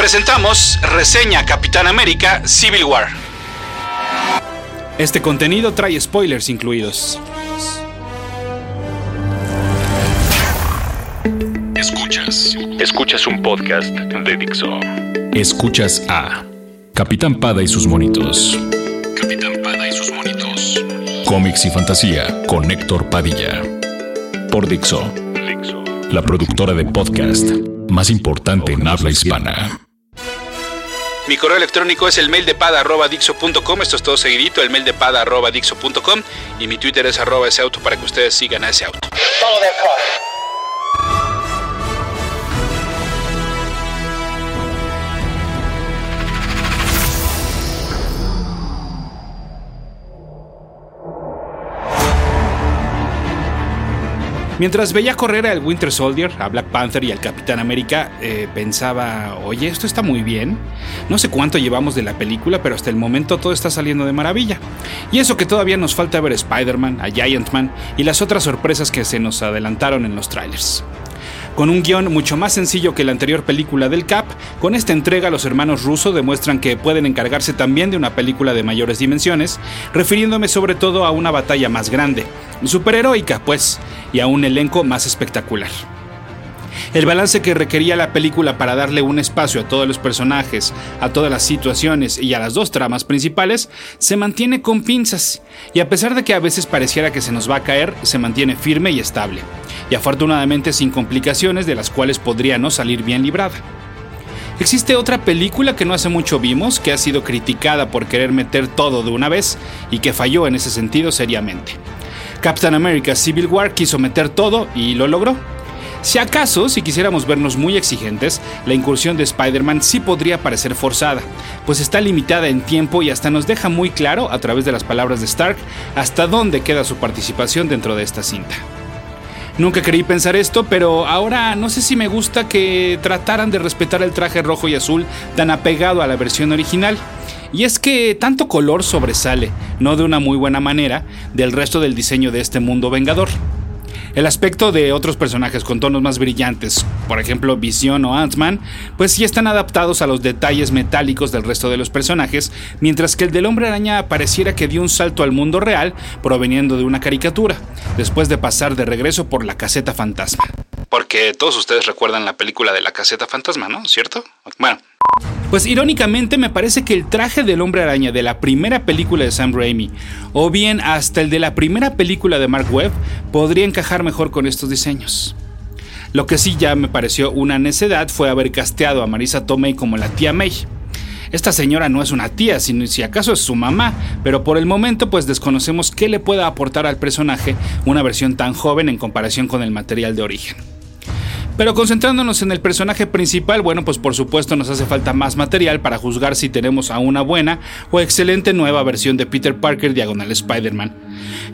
presentamos Reseña Capitán América Civil War. Este contenido trae spoilers incluidos. Escuchas. Escuchas un podcast de Dixo. Escuchas a Capitán Pada y sus monitos. Capitán Pada y sus monitos. Cómics y fantasía con Héctor Padilla. Por Dixo. La productora de podcast más importante en habla hispana. Mi correo electrónico es el mail de pada.dixo.com. Esto es todo seguidito, el mail de pada.dixo.com. Y mi Twitter es arroba ese auto para que ustedes sigan a ese auto. Mientras veía correr al Winter Soldier, a Black Panther y al Capitán América, eh, pensaba, oye, esto está muy bien. No sé cuánto llevamos de la película, pero hasta el momento todo está saliendo de maravilla. Y eso que todavía nos falta ver Spider-Man, a Giant Man y las otras sorpresas que se nos adelantaron en los trailers. Con un guion mucho más sencillo que la anterior película del Cap, con esta entrega los hermanos Russo demuestran que pueden encargarse también de una película de mayores dimensiones, refiriéndome sobre todo a una batalla más grande, superheroica pues, y a un elenco más espectacular. El balance que requería la película para darle un espacio a todos los personajes, a todas las situaciones y a las dos tramas principales se mantiene con pinzas, y a pesar de que a veces pareciera que se nos va a caer, se mantiene firme y estable, y afortunadamente sin complicaciones de las cuales podría no salir bien librada. Existe otra película que no hace mucho vimos, que ha sido criticada por querer meter todo de una vez y que falló en ese sentido seriamente. Captain America Civil War quiso meter todo y lo logró. Si acaso, si quisiéramos vernos muy exigentes, la incursión de Spider-Man sí podría parecer forzada, pues está limitada en tiempo y hasta nos deja muy claro, a través de las palabras de Stark, hasta dónde queda su participación dentro de esta cinta. Nunca creí pensar esto, pero ahora no sé si me gusta que trataran de respetar el traje rojo y azul tan apegado a la versión original. Y es que tanto color sobresale, no de una muy buena manera, del resto del diseño de este mundo vengador. El aspecto de otros personajes con tonos más brillantes, por ejemplo Vision o Ant-Man, pues sí están adaptados a los detalles metálicos del resto de los personajes, mientras que el del hombre araña pareciera que dio un salto al mundo real proveniendo de una caricatura, después de pasar de regreso por la caseta fantasma. Porque todos ustedes recuerdan la película de la caseta fantasma, ¿no? ¿Cierto? Bueno, pues irónicamente me parece que el traje del hombre araña de la primera película de Sam Raimi, o bien hasta el de la primera película de Mark Webb, podría encajar mejor con estos diseños. Lo que sí ya me pareció una necedad fue haber casteado a Marisa Tomei como la tía May. Esta señora no es una tía, sino si acaso es su mamá, pero por el momento pues desconocemos qué le pueda aportar al personaje una versión tan joven en comparación con el material de origen. Pero concentrándonos en el personaje principal, bueno, pues por supuesto nos hace falta más material para juzgar si tenemos a una buena o excelente nueva versión de Peter Parker diagonal Spider-Man.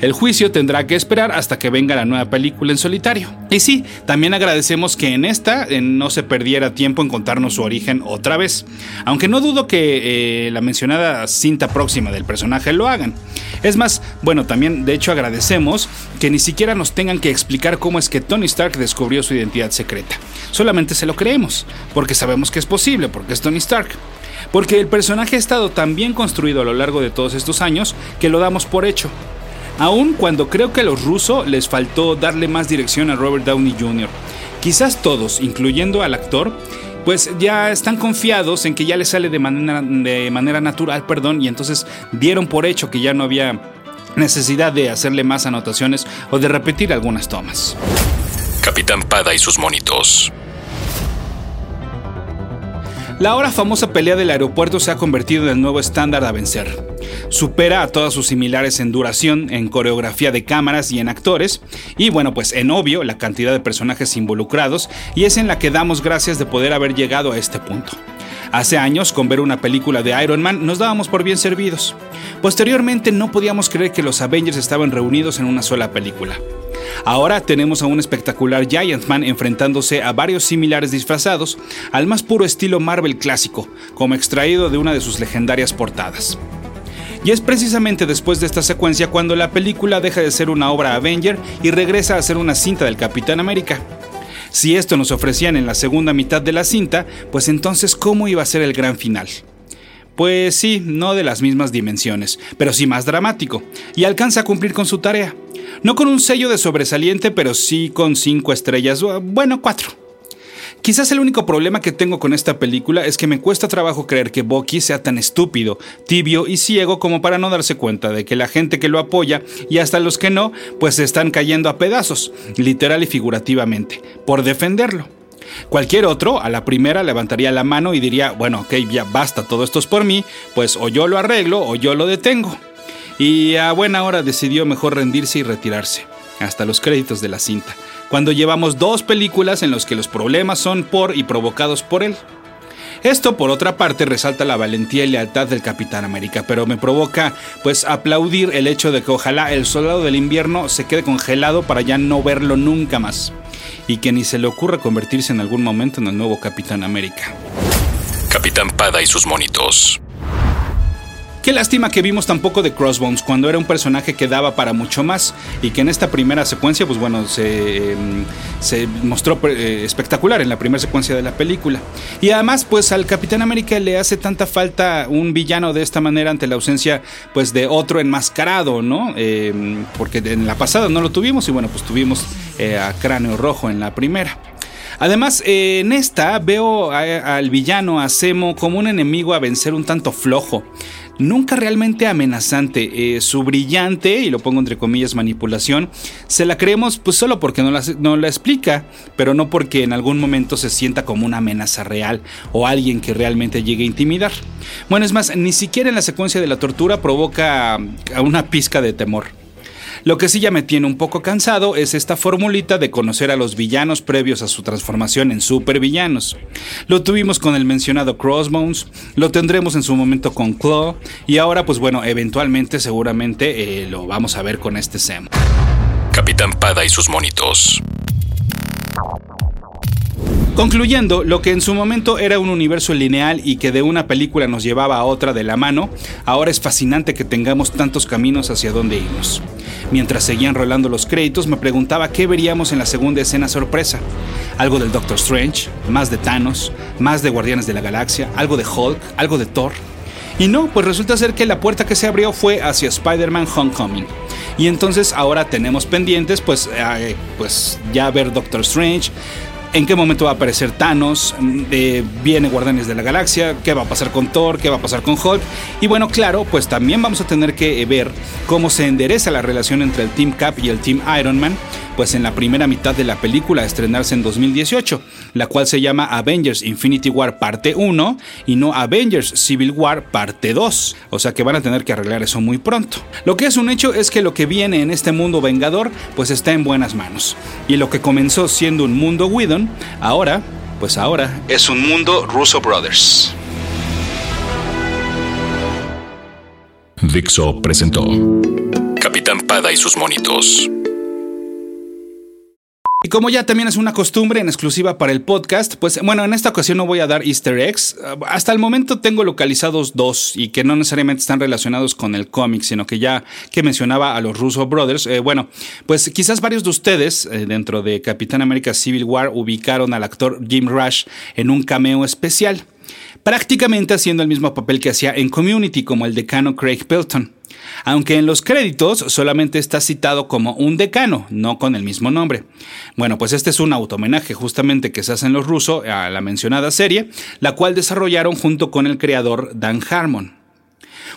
El juicio tendrá que esperar hasta que venga la nueva película en solitario. Y sí, también agradecemos que en esta no se perdiera tiempo en contarnos su origen otra vez, aunque no dudo que eh, la mencionada cinta próxima del personaje lo hagan. Es más, bueno, también de hecho agradecemos que ni siquiera nos tengan que explicar cómo es que Tony Stark descubrió su identidad secreta Solamente se lo creemos, porque sabemos que es posible, porque es Tony Stark. Porque el personaje ha estado tan bien construido a lo largo de todos estos años que lo damos por hecho. Aun cuando creo que a los rusos les faltó darle más dirección a Robert Downey Jr. Quizás todos, incluyendo al actor, pues ya están confiados en que ya le sale de manera, de manera natural, perdón, y entonces dieron por hecho que ya no había necesidad de hacerle más anotaciones o de repetir algunas tomas. Capitán Pada y sus monitos. La ahora famosa pelea del aeropuerto se ha convertido en el nuevo estándar a vencer. Supera a todas sus similares en duración, en coreografía de cámaras y en actores, y bueno, pues en obvio la cantidad de personajes involucrados, y es en la que damos gracias de poder haber llegado a este punto. Hace años, con ver una película de Iron Man, nos dábamos por bien servidos. Posteriormente, no podíamos creer que los Avengers estaban reunidos en una sola película. Ahora tenemos a un espectacular Giant Man enfrentándose a varios similares disfrazados, al más puro estilo Marvel clásico, como extraído de una de sus legendarias portadas. Y es precisamente después de esta secuencia cuando la película deja de ser una obra Avenger y regresa a ser una cinta del Capitán América. Si esto nos ofrecían en la segunda mitad de la cinta, pues entonces ¿cómo iba a ser el gran final? Pues sí, no de las mismas dimensiones, pero sí más dramático, y alcanza a cumplir con su tarea. No con un sello de sobresaliente, pero sí con cinco estrellas, bueno, cuatro. Quizás el único problema que tengo con esta película es que me cuesta trabajo creer que Bucky sea tan estúpido, tibio y ciego como para no darse cuenta de que la gente que lo apoya y hasta los que no, pues se están cayendo a pedazos, literal y figurativamente, por defenderlo. Cualquier otro, a la primera, levantaría la mano y diría, bueno, ok, ya basta, todo esto es por mí, pues o yo lo arreglo o yo lo detengo. Y a buena hora decidió mejor rendirse y retirarse, hasta los créditos de la cinta, cuando llevamos dos películas en las que los problemas son por y provocados por él. Esto, por otra parte, resalta la valentía y lealtad del Capitán América, pero me provoca, pues, aplaudir el hecho de que ojalá el soldado del invierno se quede congelado para ya no verlo nunca más y que ni se le ocurra convertirse en algún momento en el nuevo Capitán América. Capitán Pada y sus monitos. Qué lástima que vimos tampoco de Crossbones cuando era un personaje que daba para mucho más y que en esta primera secuencia, pues bueno, se, em, se mostró eh, espectacular en la primera secuencia de la película. Y además, pues al Capitán América le hace tanta falta un villano de esta manera ante la ausencia, pues de otro enmascarado, ¿no? Em, porque en la pasada no lo tuvimos y bueno, pues tuvimos eh, a Cráneo Rojo en la primera. Además, eh, en esta veo al villano, a Semo, como un enemigo a vencer un tanto flojo nunca realmente amenazante. Eh, su brillante, y lo pongo entre comillas, manipulación, se la creemos pues solo porque no la, no la explica, pero no porque en algún momento se sienta como una amenaza real o alguien que realmente llegue a intimidar. Bueno, es más, ni siquiera en la secuencia de la tortura provoca una pizca de temor. Lo que sí ya me tiene un poco cansado es esta formulita de conocer a los villanos previos a su transformación en supervillanos. Lo tuvimos con el mencionado Crossbones, lo tendremos en su momento con Claw y ahora pues bueno, eventualmente seguramente eh, lo vamos a ver con este Sam. Capitán Pada y sus monitos. Concluyendo, lo que en su momento era un universo lineal y que de una película nos llevaba a otra de la mano, ahora es fascinante que tengamos tantos caminos hacia dónde irnos. Mientras seguían rolando los créditos, me preguntaba qué veríamos en la segunda escena sorpresa. Algo del Doctor Strange, más de Thanos, más de Guardianes de la Galaxia, algo de Hulk, algo de Thor. Y no, pues resulta ser que la puerta que se abrió fue hacia Spider-Man Homecoming. Y entonces ahora tenemos pendientes, pues, eh, pues ya ver Doctor Strange, en qué momento va a aparecer Thanos, mm, eh, viene Guardianes de la Galaxia, qué va a pasar con Thor, qué va a pasar con Hulk. Y bueno, claro, pues también vamos a tener que ver cómo se endereza la relación entre el Team Cap y el Team Iron Man pues en la primera mitad de la película a estrenarse en 2018, la cual se llama Avengers Infinity War parte 1 y no Avengers Civil War parte 2, o sea que van a tener que arreglar eso muy pronto. Lo que es un hecho es que lo que viene en este mundo vengador pues está en buenas manos, y lo que comenzó siendo un mundo Whedon, ahora, pues ahora es un mundo Russo Brothers. Dixo presentó Capitán Pada y sus monitos. Y como ya también es una costumbre en exclusiva para el podcast, pues bueno, en esta ocasión no voy a dar easter eggs. Hasta el momento tengo localizados dos y que no necesariamente están relacionados con el cómic, sino que ya que mencionaba a los Russo Brothers, eh, bueno, pues quizás varios de ustedes eh, dentro de Capitán América Civil War ubicaron al actor Jim Rush en un cameo especial, prácticamente haciendo el mismo papel que hacía en Community como el decano Craig Pelton aunque en los créditos solamente está citado como un decano, no con el mismo nombre. Bueno, pues este es un automenaje justamente que se hacen los rusos a la mencionada serie, la cual desarrollaron junto con el creador Dan Harmon.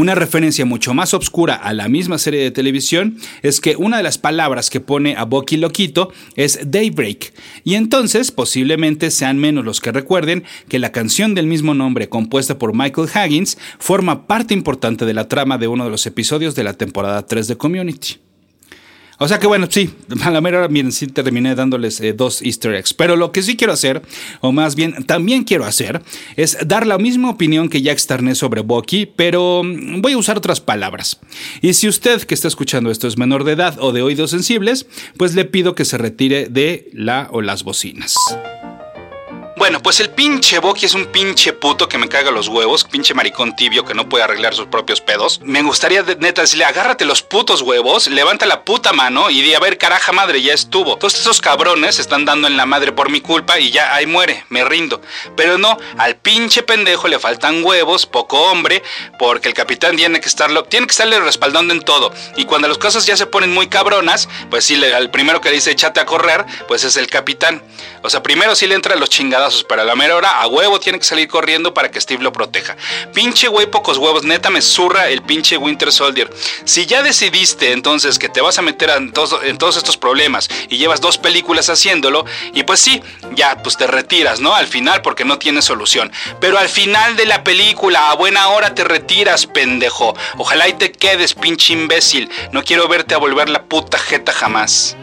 Una referencia mucho más obscura a la misma serie de televisión es que una de las palabras que pone a Bucky Loquito es Daybreak, y entonces posiblemente sean menos los que recuerden que la canción del mismo nombre compuesta por Michael Haggins forma parte importante de la trama de uno de los episodios de la temporada 3 de Community. O sea que bueno, sí, a la mera hora, sí terminé dándoles eh, dos easter eggs. Pero lo que sí quiero hacer, o más bien también quiero hacer, es dar la misma opinión que ya externé sobre Bucky, pero mm, voy a usar otras palabras. Y si usted que está escuchando esto es menor de edad o de oídos sensibles, pues le pido que se retire de la o las bocinas. Bueno, pues el pinche Bucky es un pinche puto que me caga los huevos, pinche maricón tibio que no puede arreglar sus propios pedos. Me gustaría neta decirle, agárrate los putos huevos, levanta la puta mano y di, a ver, caraja madre, ya estuvo. Todos esos cabrones están dando en la madre por mi culpa y ya ahí muere, me rindo. Pero no, al pinche pendejo le faltan huevos, poco hombre, porque el capitán tiene que estarlo, tiene que estarle respaldando en todo. Y cuando las cosas ya se ponen muy cabronas, pues sí, al primero que dice échate a correr, pues es el capitán. O sea, primero sí le entra los chingadazos, pero a la mera hora a huevo tiene que salir corriendo para que Steve lo proteja. Pinche güey, pocos huevos, neta me zurra el pinche Winter Soldier. Si ya decidiste entonces que te vas a meter en, en todos estos problemas y llevas dos películas haciéndolo, y pues sí, ya pues te retiras, ¿no? Al final porque no tiene solución. Pero al final de la película, a buena hora te retiras, pendejo. Ojalá y te quedes, pinche imbécil. No quiero verte a volver la puta jeta jamás.